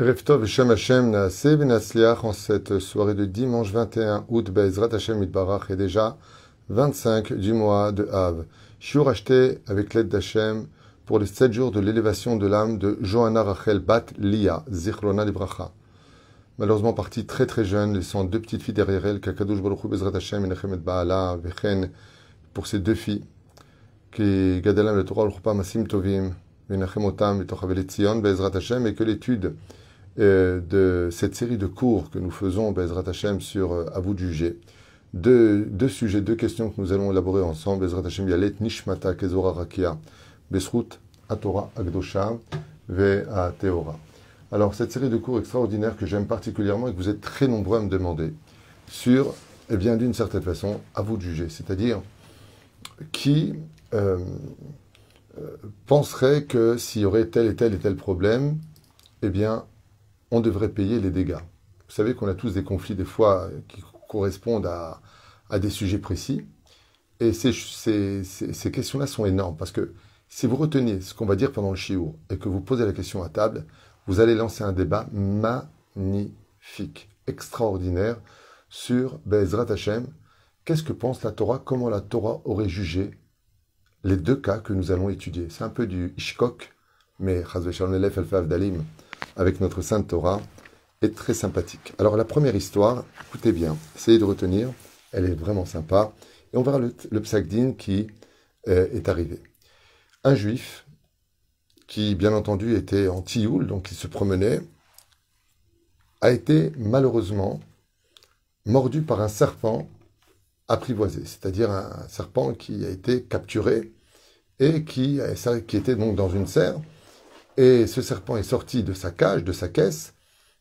Reftov Shem Hashem en cette soirée de dimanche 21 août Bezrat Hashem Itbarach est déjà 25 du mois de Av. Shiur acheté avec l'aide d'Hashem pour les 7 jours de l'élévation de l'âme de Johanna Rachel Bat Lia, Zichrona Libracha. Malheureusement partie très très jeune, laissant deux petites filles derrière elle, Kakadosh Baruch Hu Bezrat Hashem et Baala, Vechen, pour ces deux filles, qui Gadalam le Torah Masim Tovim, Otam, Hashem, et que l'étude de cette série de cours que nous faisons, Bezrat Hashem, sur euh, À vous de juger. Deux, deux, sujets, deux questions que nous allons élaborer ensemble. Bezrat Hashem Yalet Nishmata Kezora Rakia, Besrut Atora Agdosha Ve Teora. Alors, cette série de cours extraordinaires que j'aime particulièrement et que vous êtes très nombreux à me demander sur, eh bien, d'une certaine façon, à vous de juger. C'est-à-dire, qui euh, euh, penserait que s'il y aurait tel et tel et tel problème, eh bien, on devrait payer les dégâts. Vous savez qu'on a tous des conflits des fois qui correspondent à, à des sujets précis. Et ces, ces, ces, questions-là sont énormes parce que si vous retenez ce qu'on va dire pendant le shiur et que vous posez la question à table, vous allez lancer un débat magnifique, extraordinaire sur Bezrat Hashem. Qu'est-ce que pense la Torah? Comment la Torah aurait jugé les deux cas que nous allons étudier? C'est un peu du Ishkok, mais Dalim avec notre Sainte Torah est très sympathique. Alors la première histoire, écoutez bien, essayez de retenir, elle est vraiment sympa, et on verra le, le psagdin qui euh, est arrivé. Un juif qui, bien entendu, était en tioul, donc il se promenait, a été malheureusement mordu par un serpent apprivoisé, c'est-à-dire un serpent qui a été capturé et qui, qui était donc dans une serre et ce serpent est sorti de sa cage, de sa caisse,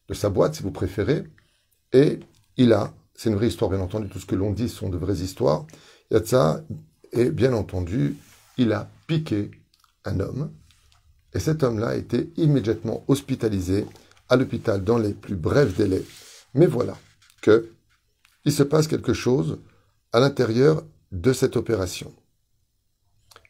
de sa boîte, si vous préférez, et il a, c'est une vraie histoire, bien entendu, tout ce que l'on dit sont de vraies histoires, il a de ça, et bien entendu, il a piqué un homme, et cet homme-là a été immédiatement hospitalisé à l'hôpital dans les plus brefs délais. Mais voilà que il se passe quelque chose à l'intérieur de cette opération.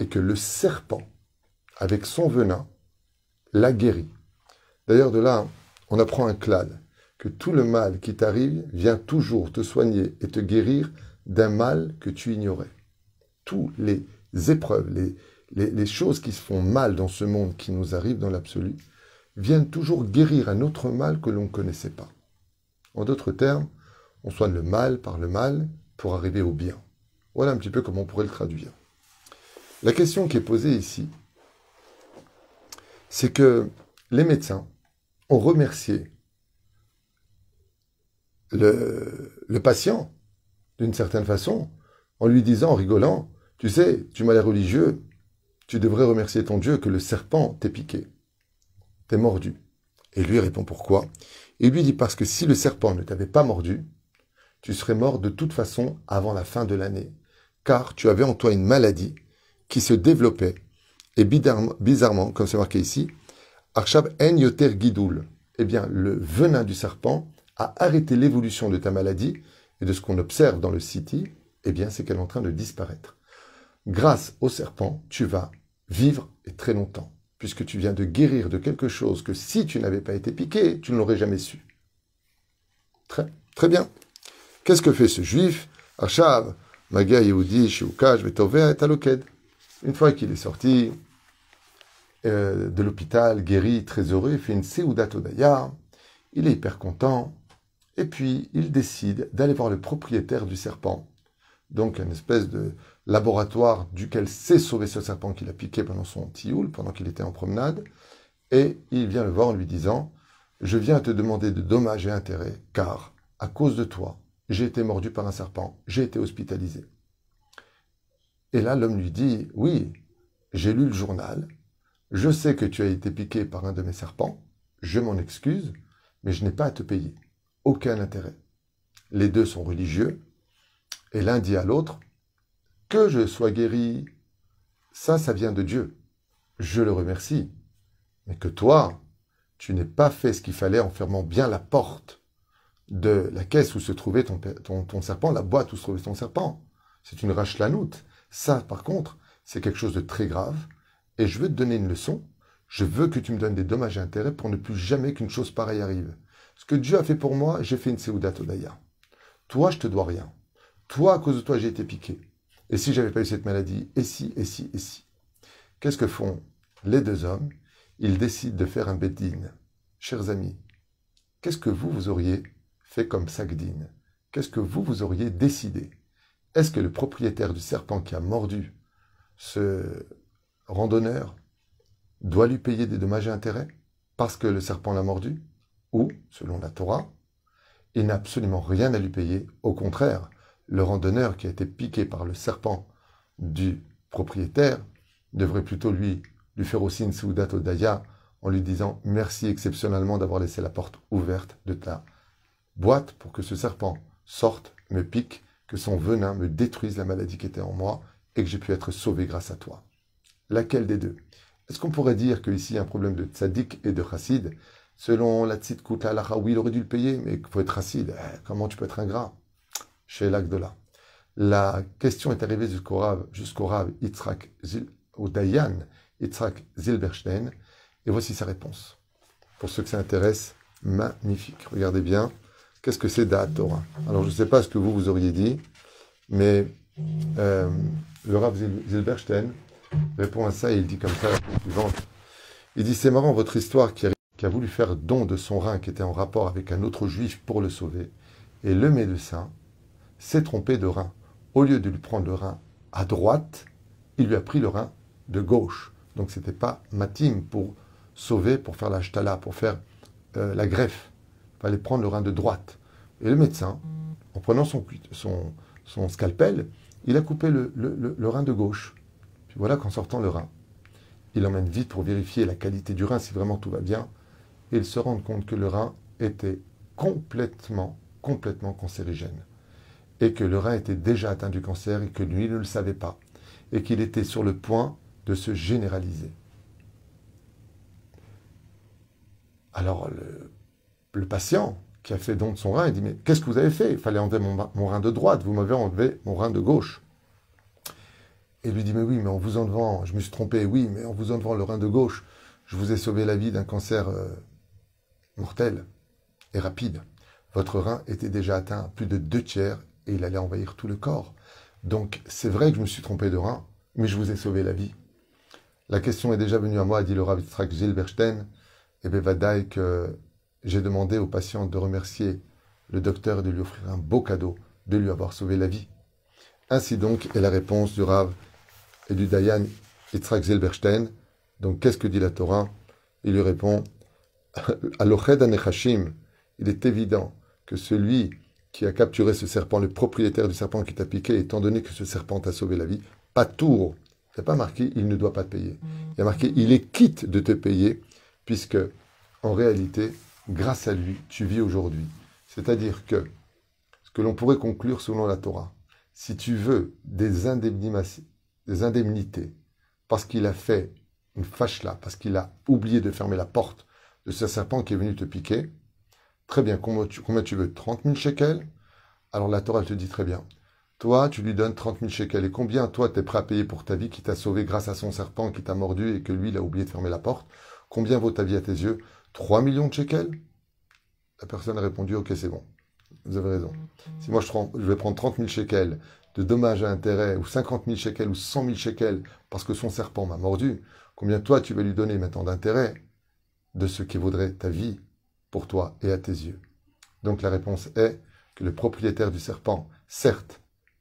et que le serpent, avec son venin, l'a guéri. D'ailleurs, de là, on apprend un clal, que tout le mal qui t'arrive vient toujours te soigner et te guérir d'un mal que tu ignorais. Toutes les épreuves, les, choses qui se font mal dans ce monde qui nous arrive dans l'absolu, viennent toujours guérir un autre mal que l'on ne connaissait pas. En d'autres termes, on soigne le mal par le mal pour arriver au bien. Voilà un petit peu comment on pourrait le traduire. La question qui est posée ici, c'est que les médecins ont remercié le, patient d'une certaine façon en lui disant, en rigolant, tu sais, tu m'as l'air religieux, tu devrais remercier ton Dieu que le serpent t'ait piqué, t'ait mordu. Et lui répond pourquoi? Et lui dit parce que si le serpent ne t'avait pas mordu, tu serais mort de toute façon avant la fin de l'année, car tu avais en toi une maladie qui se développait. Et bizarrement, comme c'est marqué ici, Arshab en yoter gidoul. Eh bien, le venin du serpent a arrêté l'évolution de ta maladie et de ce qu'on observe dans le city, eh bien, c'est qu'elle est en train de disparaître. Grâce au serpent, tu vas vivre et très longtemps, puisque tu viens de guérir de quelque chose que si tu n'avais pas été piqué, tu ne l'aurais jamais su. Très, très bien. Qu'est-ce que fait ce juif? Arshab, Magia Yehudi, Shiukash, Vetovea et Aloked. Une fois qu'il est sorti euh, de l'hôpital, guéri, très heureux, il fait une Seudat Odaya, il est hyper content, et puis il décide d'aller voir le propriétaire du serpent, donc une espèce de laboratoire duquel s'est sauvé ce serpent qu'il a piqué pendant son tioul, pendant qu'il était en promenade, et il vient le voir en lui disant Je viens te demander de dommages et intérêts, car à cause de toi, j'ai été mordu par un serpent, j'ai été hospitalisé. Et là, l'homme lui dit, oui, j'ai lu le journal, je sais que tu as été piqué par un de mes serpents, je m'en excuse, mais je n'ai pas à te payer. Aucun intérêt. Les deux sont religieux, et l'un dit à l'autre, que je sois guéri, ça, ça vient de Dieu. Je le remercie. Mais que toi, tu n'aies pas fait ce qu'il fallait en fermant bien la porte de la caisse où se trouvait ton, serpent, la boîte où se trouvait ton serpent. C'est une rachelanoute. Ça, par contre, c'est quelque chose de très grave. Et je veux te donner une leçon. Je veux que tu me donnes des dommages et intérêts pour ne plus jamais qu'une chose pareille arrive. Ce que Dieu a fait pour moi, j'ai fait une Seouda Todaya. Toi, je te dois rien. Toi, à cause de toi, j'ai été piqué. Et si j'avais pas eu cette maladie, et si, et si, et si. Qu'est-ce que font les deux hommes? Ils décident de faire un beddin. Chers amis, qu'est-ce que vous, vous auriez fait comme Sagdin? Qu'est-ce que vous, vous auriez décidé? Est-ce que le propriétaire du serpent qui a mordu ce randonneur doit lui payer des dommages et intérêts parce que le serpent l'a mordu? Ou, selon la Torah, il n'a absolument rien à lui payer. Au contraire, le randonneur qui a été piqué par le serpent du propriétaire devrait plutôt lui, lui faire aussi une soudat daya en lui disant merci exceptionnellement d'avoir laissé la porte ouverte de ta boîte pour que ce serpent sorte, me pique, que son venin me détruise la maladie qui était en moi et que j'ai pu être sauvé grâce à toi. Laquelle des deux? Est-ce qu'on pourrait dire qu'ici un problème de tzaddik et de chassid? Selon la tzidkut la oui, il aurait dû le payer, mais il faut être chassid. Eh, comment tu peux être ingrat? Chez l'Agdola. La question est arrivée jusqu'au Rav, jusqu'au Rav Yitzhak, Yitzhak Zilberstein, et voici sa réponse. Pour ceux que ça intéresse, magnifique. Regardez bien, qu'est-ce que c'est Da'at Torah? Alors, je ne sais pas ce que vous, vous auriez dit, mais euh, le Rav Zilberstein répond à ça et il dit comme ça la suivante. Il dit, c'est marrant votre histoire qui a, voulu faire don de son rein qui était en rapport avec un autre juif pour le sauver. Et le médecin s'est trompé de rein. Au lieu de lui prendre le rein à droite, il lui a pris le rein de gauche. Donc c'était pas matim pour sauver, pour faire la shtala, pour faire euh, la greffe. Fallait prendre le rein de droite. Et le médecin, en prenant son, scalpel, il a coupé le, le, rein de gauche. Puis voilà qu'en sortant le rein, il emmène vite pour vérifier la qualité du rein, si vraiment tout va bien. Et il se rend compte que le rein était complètement, complètement cancérigène. Et que le rein était déjà atteint du cancer et que lui ne le savait pas. Et qu'il était sur le point de se généraliser. Alors le, patient qui a fait don de son rein, il dit, mais qu'est-ce que vous avez fait? Il fallait enlever mon, rein de droite, vous m'avez enlevé mon rein de gauche. Et lui dit, mais oui, mais en vous enlevant, je me suis trompé, oui, mais en vous enlevant le rein de gauche, je vous ai sauvé la vie d'un cancer euh, mortel et rapide. Votre rein était déjà atteint à plus de deux tiers et il allait envahir tout le corps. Donc c'est vrai que je me suis trompé de rein, mais je vous ai sauvé la vie. La question est déjà venue à moi, dit le Rav Yitzhak Zilberstein, et Bevadaï que j'ai demandé au patient de remercier le docteur et de lui offrir un beau cadeau, de lui avoir sauvé la vie. Ainsi donc est la réponse du Rav et du Dayan Yitzhak Zilberstein. Donc qu'est-ce que dit la Torah? Il lui répond Aloched Anechashim, il est évident que celui qui a capturé ce serpent, le propriétaire du serpent qui t'a piqué, étant donné que ce serpent t'a sauvé la vie, pas tour il n'y a pas marqué il ne doit pas te payer. Il y a marqué il est quitte de te payer, puisque en réalité, grâce à lui, tu vis aujourd'hui. C'est-à-dire que ce que l'on pourrait conclure selon la Torah, si tu veux des, indemnités parce qu'il a fait une fâche là, parce qu'il a oublié de fermer la porte de ce serpent qui est venu te piquer, très bien, combien tu, veux? 30 000 shekels? Alors la Torah, te dit très bien, toi, tu lui donnes 30 000 shekels. Et combien, toi, tu es prêt à payer pour ta vie qui t'a sauvé grâce à son serpent qui t'a mordu et que lui, il a oublié de fermer la porte? Combien vaut ta vie à tes yeux? 3 millions de shekels La personne a répondu, ok, c'est bon. Vous avez raison. Si moi, je, vais prendre 30 000 shekels de dommages à intérêt, ou 50 000 shekels, ou 100 000 shekels, parce que son serpent m'a mordu, combien toi, tu vas lui donner maintenant d'intérêt de ce qui vaudrait ta vie pour toi et à tes yeux? Donc la réponse est que le propriétaire du serpent, certes,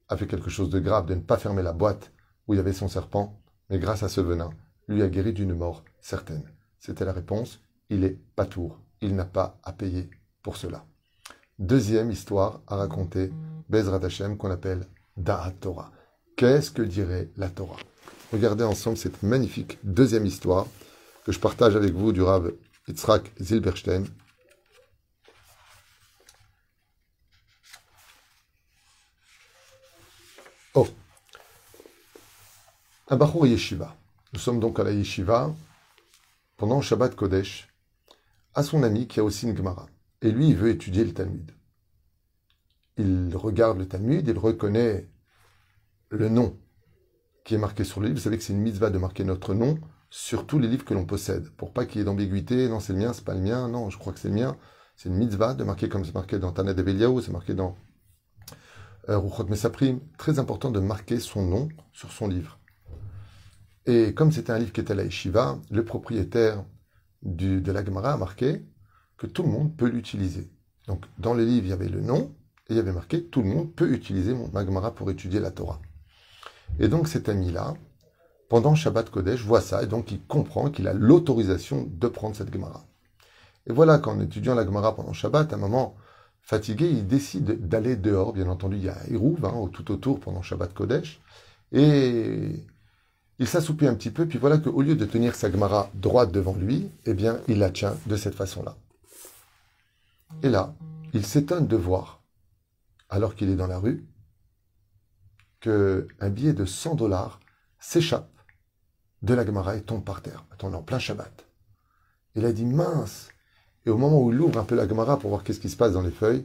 a fait quelque chose de grave de ne pas fermer la boîte où il y avait son serpent, mais grâce à ce venin, lui a guéri d'une mort certaine. C'était la réponse il est patour. Il n'a pas à payer pour cela. Deuxième histoire à raconter, Bezrat Hashem, qu'on appelle Da'at Torah. Qu'est-ce que dirait la Torah? Regardez ensemble cette magnifique deuxième histoire que je partage avec vous du Rav Yitzhak Zilberstein, Oh. Un Bachour Yeshiva. Nous sommes donc à la Yeshiva pendant le Shabbat Kodesh à son ami qui a aussi une Gemara. Et lui, il veut étudier le Talmud. Il regarde le Talmud, il reconnaît le nom qui est marqué sur le livre. Vous savez que c'est une mitzvah de marquer notre nom sur tous les livres que l'on possède, pour pas qu'il y ait d'ambiguïté. Non, c'est le mien, c'est pas le mien. Non, je crois que c'est le mien. C'est une mitzvah de marquer comme c'est marqué dans Tana de c'est marqué dans euh, Ruchot Mesaprim. Très important de marquer son nom sur son livre. Et comme c'était un livre qui était à la Yeshiva, le propriétaire de la Gemara a marqué que tout le monde peut l'utiliser. Donc, dans les livres, il y avait le nom, et il y avait marqué tout le monde peut utiliser mon Gemara pour étudier la Torah. Et donc, cet ami-là, pendant Shabbat Kodesh, voit ça, et donc il comprend qu'il a l'autorisation de prendre cette Gemara. Et voilà qu'en étudiant la Gemara pendant Shabbat, à un moment fatigué, il décide d'aller dehors. Bien entendu, il y a Hérouv hein, tout autour pendant Shabbat Kodesh. Et il s'assoupit un petit peu, puis voilà qu'au lieu de tenir sa Gemara droite devant lui, eh bien, il la tient de cette façon-là. Et là, il s'étonne de voir, alors qu'il est dans la rue, qu'un billet de 100 dollars s'échappe de la Gemara et tombe par terre. On est en plein Shabbat. Il a dit mince. Et au moment où il ouvre un peu la Gemara pour voir qu'est-ce qui se passe dans les feuilles,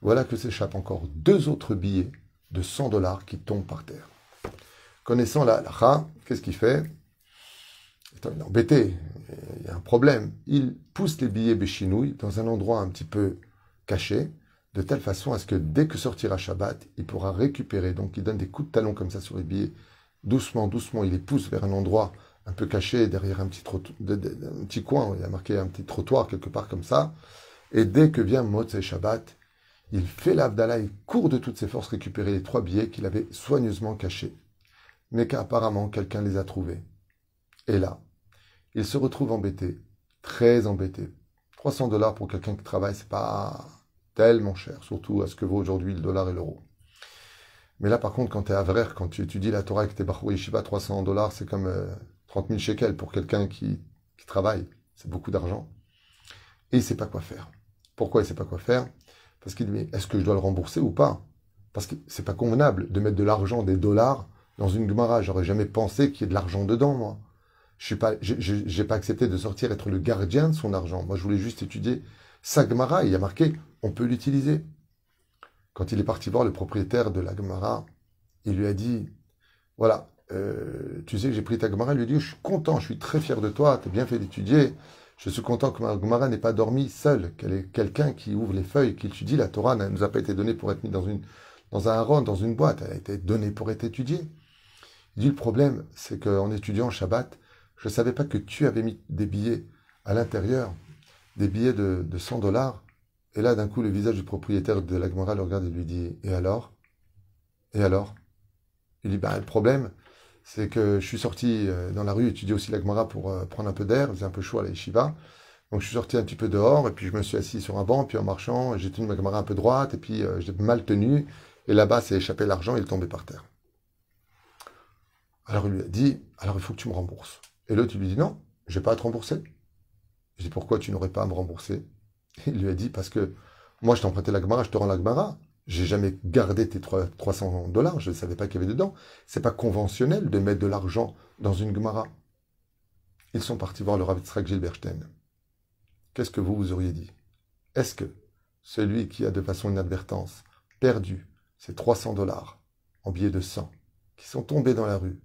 voilà que s'échappent encore deux autres billets de 100 dollars qui tombent par terre. Connaissant la halakha, qu'est-ce qu'il fait? Il est embêté, il y a un problème. Il pousse les billets béchinouilles dans un endroit un petit peu caché, de telle façon à ce que dès que sortira Shabbat, il pourra récupérer. Donc il donne des coups de talon comme ça sur les billets. Doucement, doucement, il les pousse vers un endroit un peu caché derrière un petit, un petit coin. Il a marqué un petit trottoir quelque part comme ça. Et dès que vient Motzei Shabbat, il fait l'Avdallah, il court de toutes ses forces récupérer les trois billets qu'il avait soigneusement cachés mais qu'apparemment quelqu'un les a trouvés. Et là, il se retrouve embêté, très embêté. 300 dollars pour quelqu'un qui travaille, c'est pas tellement cher, surtout à ce que vaut aujourd'hui le dollar et l'euro. Mais là, par contre, quand tu es Vrer, quand tu étudies la Torah et que tu es Yeshiva, 300 dollars, c'est comme 30 euh, 000 shekels pour quelqu'un qui, qui travaille. C'est beaucoup d'argent. Et il ne sait pas quoi faire. Pourquoi il ne sait pas quoi faire? Parce qu'il dit, est-ce que je dois le rembourser ou pas? Parce que c'est pas convenable de mettre de l'argent, des dollars, dans une Gemara. J'aurais jamais pensé qu'il y ait de l'argent dedans, moi. Je n'ai pas, j'ai pas accepté de sortir être le gardien de son argent. Moi, je voulais juste étudier sa Gemara. Il y a marqué, on peut l'utiliser. Quand il est parti voir le propriétaire de la Gemara, il lui a dit, voilà, euh, tu sais que j'ai pris ta Gemara. Il lui a dit, je suis content, je suis très fier de toi, tu as bien fait d'étudier. Je suis content que ma Gemara n'ait pas dormi seule, qu'elle est quelqu'un qui ouvre les feuilles, qui étudie. La Torah ne nous a pas été donnée pour être mis dans, une, dans un haron, dans une boîte. Elle a été donnée pour être étudiée. Il dit le problème, c'est qu'en étudiant Shabbat, je ne savais pas que tu avais mis des billets à l'intérieur, des billets de, 100 dollars. Et là, d'un coup, le visage du propriétaire de la Gemara le regarde et lui dit Et alors? Et alors? Il dit bah, Le problème, c'est que je suis sorti euh, dans la rue étudier aussi la Gemara pour euh, prendre un peu d'air. Il faisait un peu chaud à la. Donc je suis sorti un petit peu dehors et puis je me suis assis sur un banc. Puis en marchant, j'ai tenu ma Gemara un peu droite et puis euh, j'ai mal tenu. Et là-bas, c'est échappé l'argent il tombé par terre. Alors il lui a dit, alors il faut que tu me rembourses. Et l'autre, il lui dit, non, je n'ai pas à te rembourser. Je dis, pourquoi tu n'aurais pas à me rembourser? Il lui a dit, parce que moi, je t'ai emprunté la Gemara, je te rends la Gemara. J'ai jamais gardé tes 300 dollars, je ne savais pas qu'il y avait dedans. C'est pas conventionnel de mettre de l'argent dans une Gemara. Ils sont partis voir le Rav Yitzhak Gilberstein. Qu'est-ce que vous, vous auriez dit? Est-ce que celui qui a de façon inadvertance perdu ses 300 dollars en billets de sang, qui sont tombés dans la rue,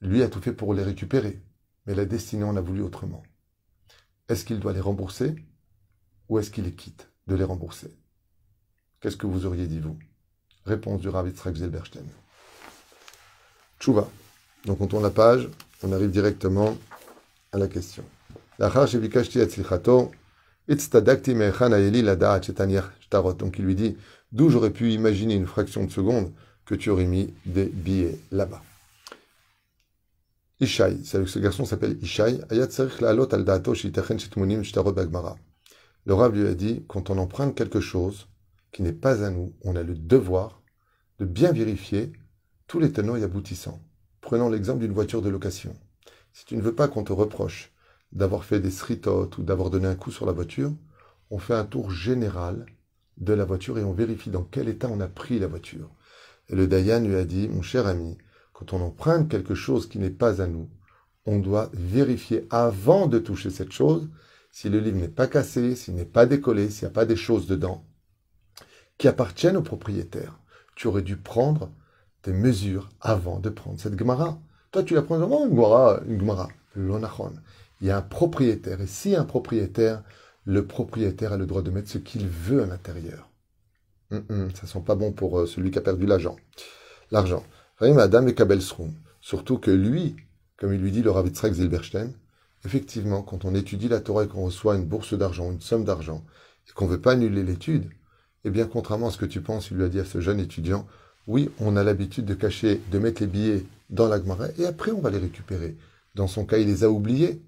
lui a tout fait pour les récupérer, mais la destinée en a voulu autrement. Est-ce qu'il doit les rembourser ou est-ce qu'il les quitte de les rembourser? Qu'est-ce que vous auriez dit, vous? Réponse du Rav Yitzhak Zelberstein. Tchouva. Donc on tourne la page, on arrive directement à la question. Donc il lui dit, d'où j'aurais pu imaginer une fraction de seconde que tu aurais mis des billets là-bas. Ishaï, ce garçon s'appelle Ishaï. Le Rav lui a dit, quand on emprunte quelque chose qui n'est pas à nous, on a le devoir de bien vérifier tous les tenants et aboutissants. Prenons l'exemple d'une voiture de location. Si tu ne veux pas qu'on te reproche d'avoir fait des sritotes ou d'avoir donné un coup sur la voiture, on fait un tour général de la voiture et on vérifie dans quel état on a pris la voiture. Et le Dayan lui a dit, mon cher ami, quand on emprunte quelque chose qui n'est pas à nous, on doit vérifier avant de toucher cette chose si le livre n'est pas cassé, s'il n'est pas décollé, s'il n'y a pas des choses dedans qui appartiennent au propriétaire. Tu aurais dû prendre des mesures avant de prendre cette Gemara. Toi, tu la prends vraiment une Gemara, une Gemara. Il y a un propriétaire, et si un propriétaire, le propriétaire a le droit de mettre ce qu'il veut à l'intérieur. Ça ne sent pas bon pour euh, celui qui a perdu l'argent. L'argent. Madame et Kabel Surtout que lui, comme il lui dit le Rav Zilberstein, effectivement, quand on étudie la Torah et qu'on reçoit une bourse d'argent, une somme d'argent, et qu'on ne veut pas annuler l'étude, eh bien, contrairement à ce que tu penses, il lui a dit à ce jeune étudiant, oui, on a l'habitude de cacher, de mettre les billets dans la Gemara, et après on va les récupérer. Dans son cas, il les a oubliés.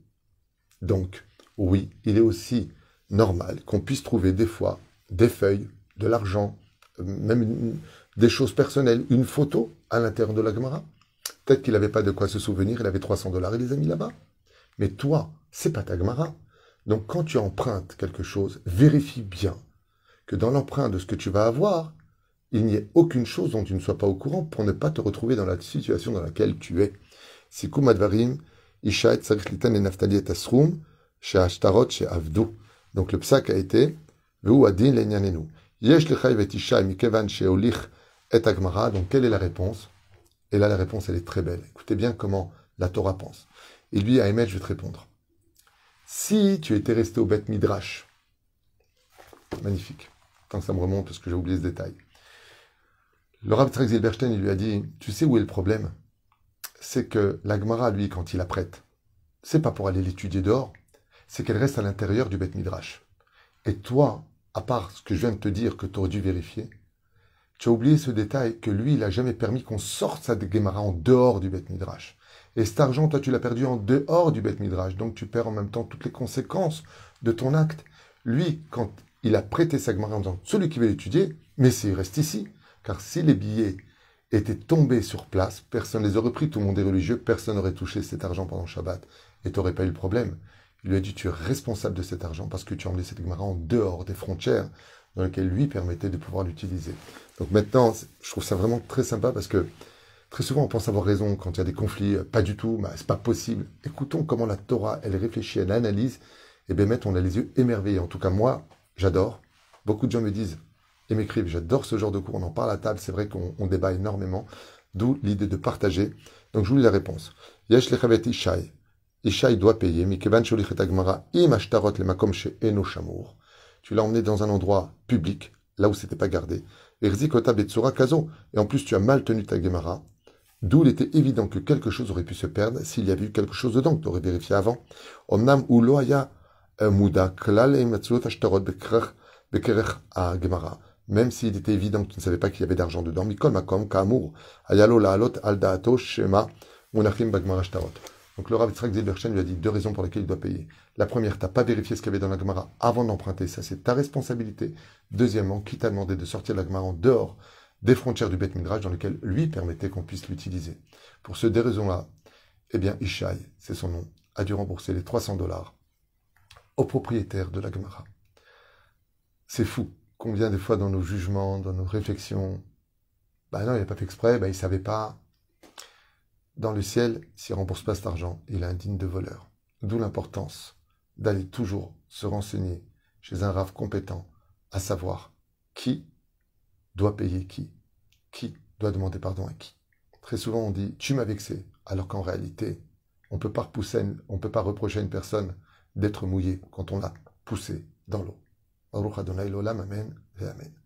Donc, oui, il est aussi normal qu'on puisse trouver des fois des feuilles, de l'argent, même des choses personnelles, une photo à l'intérieur de la Gemara. Peut-être qu'il n'avait pas de quoi se souvenir, il avait 300 dollars, il les a mis là-bas. Mais toi, c'est pas ta Gemara. Donc quand tu empruntes quelque chose, vérifie bien que dans l'emprunt de ce que tu vas avoir, il n'y ait aucune chose dont tu ne sois pas au courant pour ne pas te retrouver dans la situation dans laquelle tu es. Sikum advarim. Donc le a été, et agmara. Donc quelle est la réponse? Et là la réponse elle est très belle. Écoutez bien comment la Torah pense. Il lui, Ahmed, je vais te répondre. Si tu étais resté au Beth Midrash, magnifique, tant que ça me remonte parce que j'ai oublié ce détail. Le Rav Zilberstein, il lui a dit, tu sais où est le problème? C'est que la Gemara, lui, quand il la prête, c'est pas pour aller l'étudier dehors, c'est qu'elle reste à l'intérieur du Beth Midrash. Et toi, à part ce que je viens de te dire que tu aurais dû vérifier, tu as oublié ce détail que lui, il n'a jamais permis qu'on sorte sa Gemara en dehors du Beth Midrash. Et cet argent, toi, tu l'as perdu en dehors du Beth Midrash. Donc, tu perds en même temps toutes les conséquences de ton acte. Lui, quand il a prêté sa Gemara en disant celui qui veut l'étudier, mais s'il reste ici. Car si les billets étaient tombés sur place, personne ne les aurait pris, tout le monde est religieux, personne n'aurait touché cet argent pendant Shabbat et tu pas eu le problème. Il lui a dit tu es responsable de cet argent parce que tu as emmené cette Gemara en dehors des frontières dans lesquelles lui permettait de pouvoir l'utiliser. Donc maintenant, je trouve ça vraiment très sympa parce que Très souvent, on pense avoir raison quand il y a des conflits. Pas du tout, bah, c'est pas possible. Écoutons comment la Torah, elle réfléchit, elle analyse. Et bien, on a les yeux émerveillés. En tout cas, moi, j'adore. Beaucoup de gens me disent et m'écrivent, j'adore ce genre de cours. On en parle à table. C'est vrai qu'on débat énormément. D'où l'idée de partager. Donc, je vous lis la réponse. Yesh lechavet Ishaï. Ishaï doit payer. Sholichet im ashtarot le makom shamour. Tu l'as emmené dans un endroit public, là où c'était pas gardé. Kazo. Et en plus, tu as mal tenu ta gemara. D'où il était évident que quelque chose aurait pu se perdre s'il y avait eu quelque chose dedans que tu aurais vérifié avant. Omnam ou loaya muda klal même s'il était évident que tu ne savais pas qu'il y avait d'argent dedans. Mikol makom kamur ayalo laalot al daato shema munachim. Donc le Rav Yitzhak Zilberstein lui a dit deux raisons pour lesquelles il doit payer. La première, tu n'as pas vérifié ce qu'il y avait dans la Gemara avant d'emprunter, ça c'est ta responsabilité. Deuxièmement, qui t'a demandé de sortir la Gemara en dehors des frontières du Beth Midrash dans lesquelles lui permettait qu'on puisse l'utiliser? Pour ce deux raisons-là, eh bien, Ishaï, c'est son nom, a dû rembourser les 300 dollars au propriétaire de la Gemara. C'est fou. Combien de fois dans nos jugements, dans nos réflexions, ben non, il n'a pas fait exprès, ben il ne savait pas. Dans le ciel, s'il ne rembourse pas cet argent, il est indigne de voleur. D'où l'importance d'aller toujours se renseigner chez un rave compétent, à savoir qui doit payer qui Qui doit demander pardon à qui Très souvent, on dit tu m'as vexé, alors qu'en réalité, on ne peut pas repousser, on peut pas reprocher à une personne d'être mouillée quand on l'a poussé dans l'eau. Amen Amen.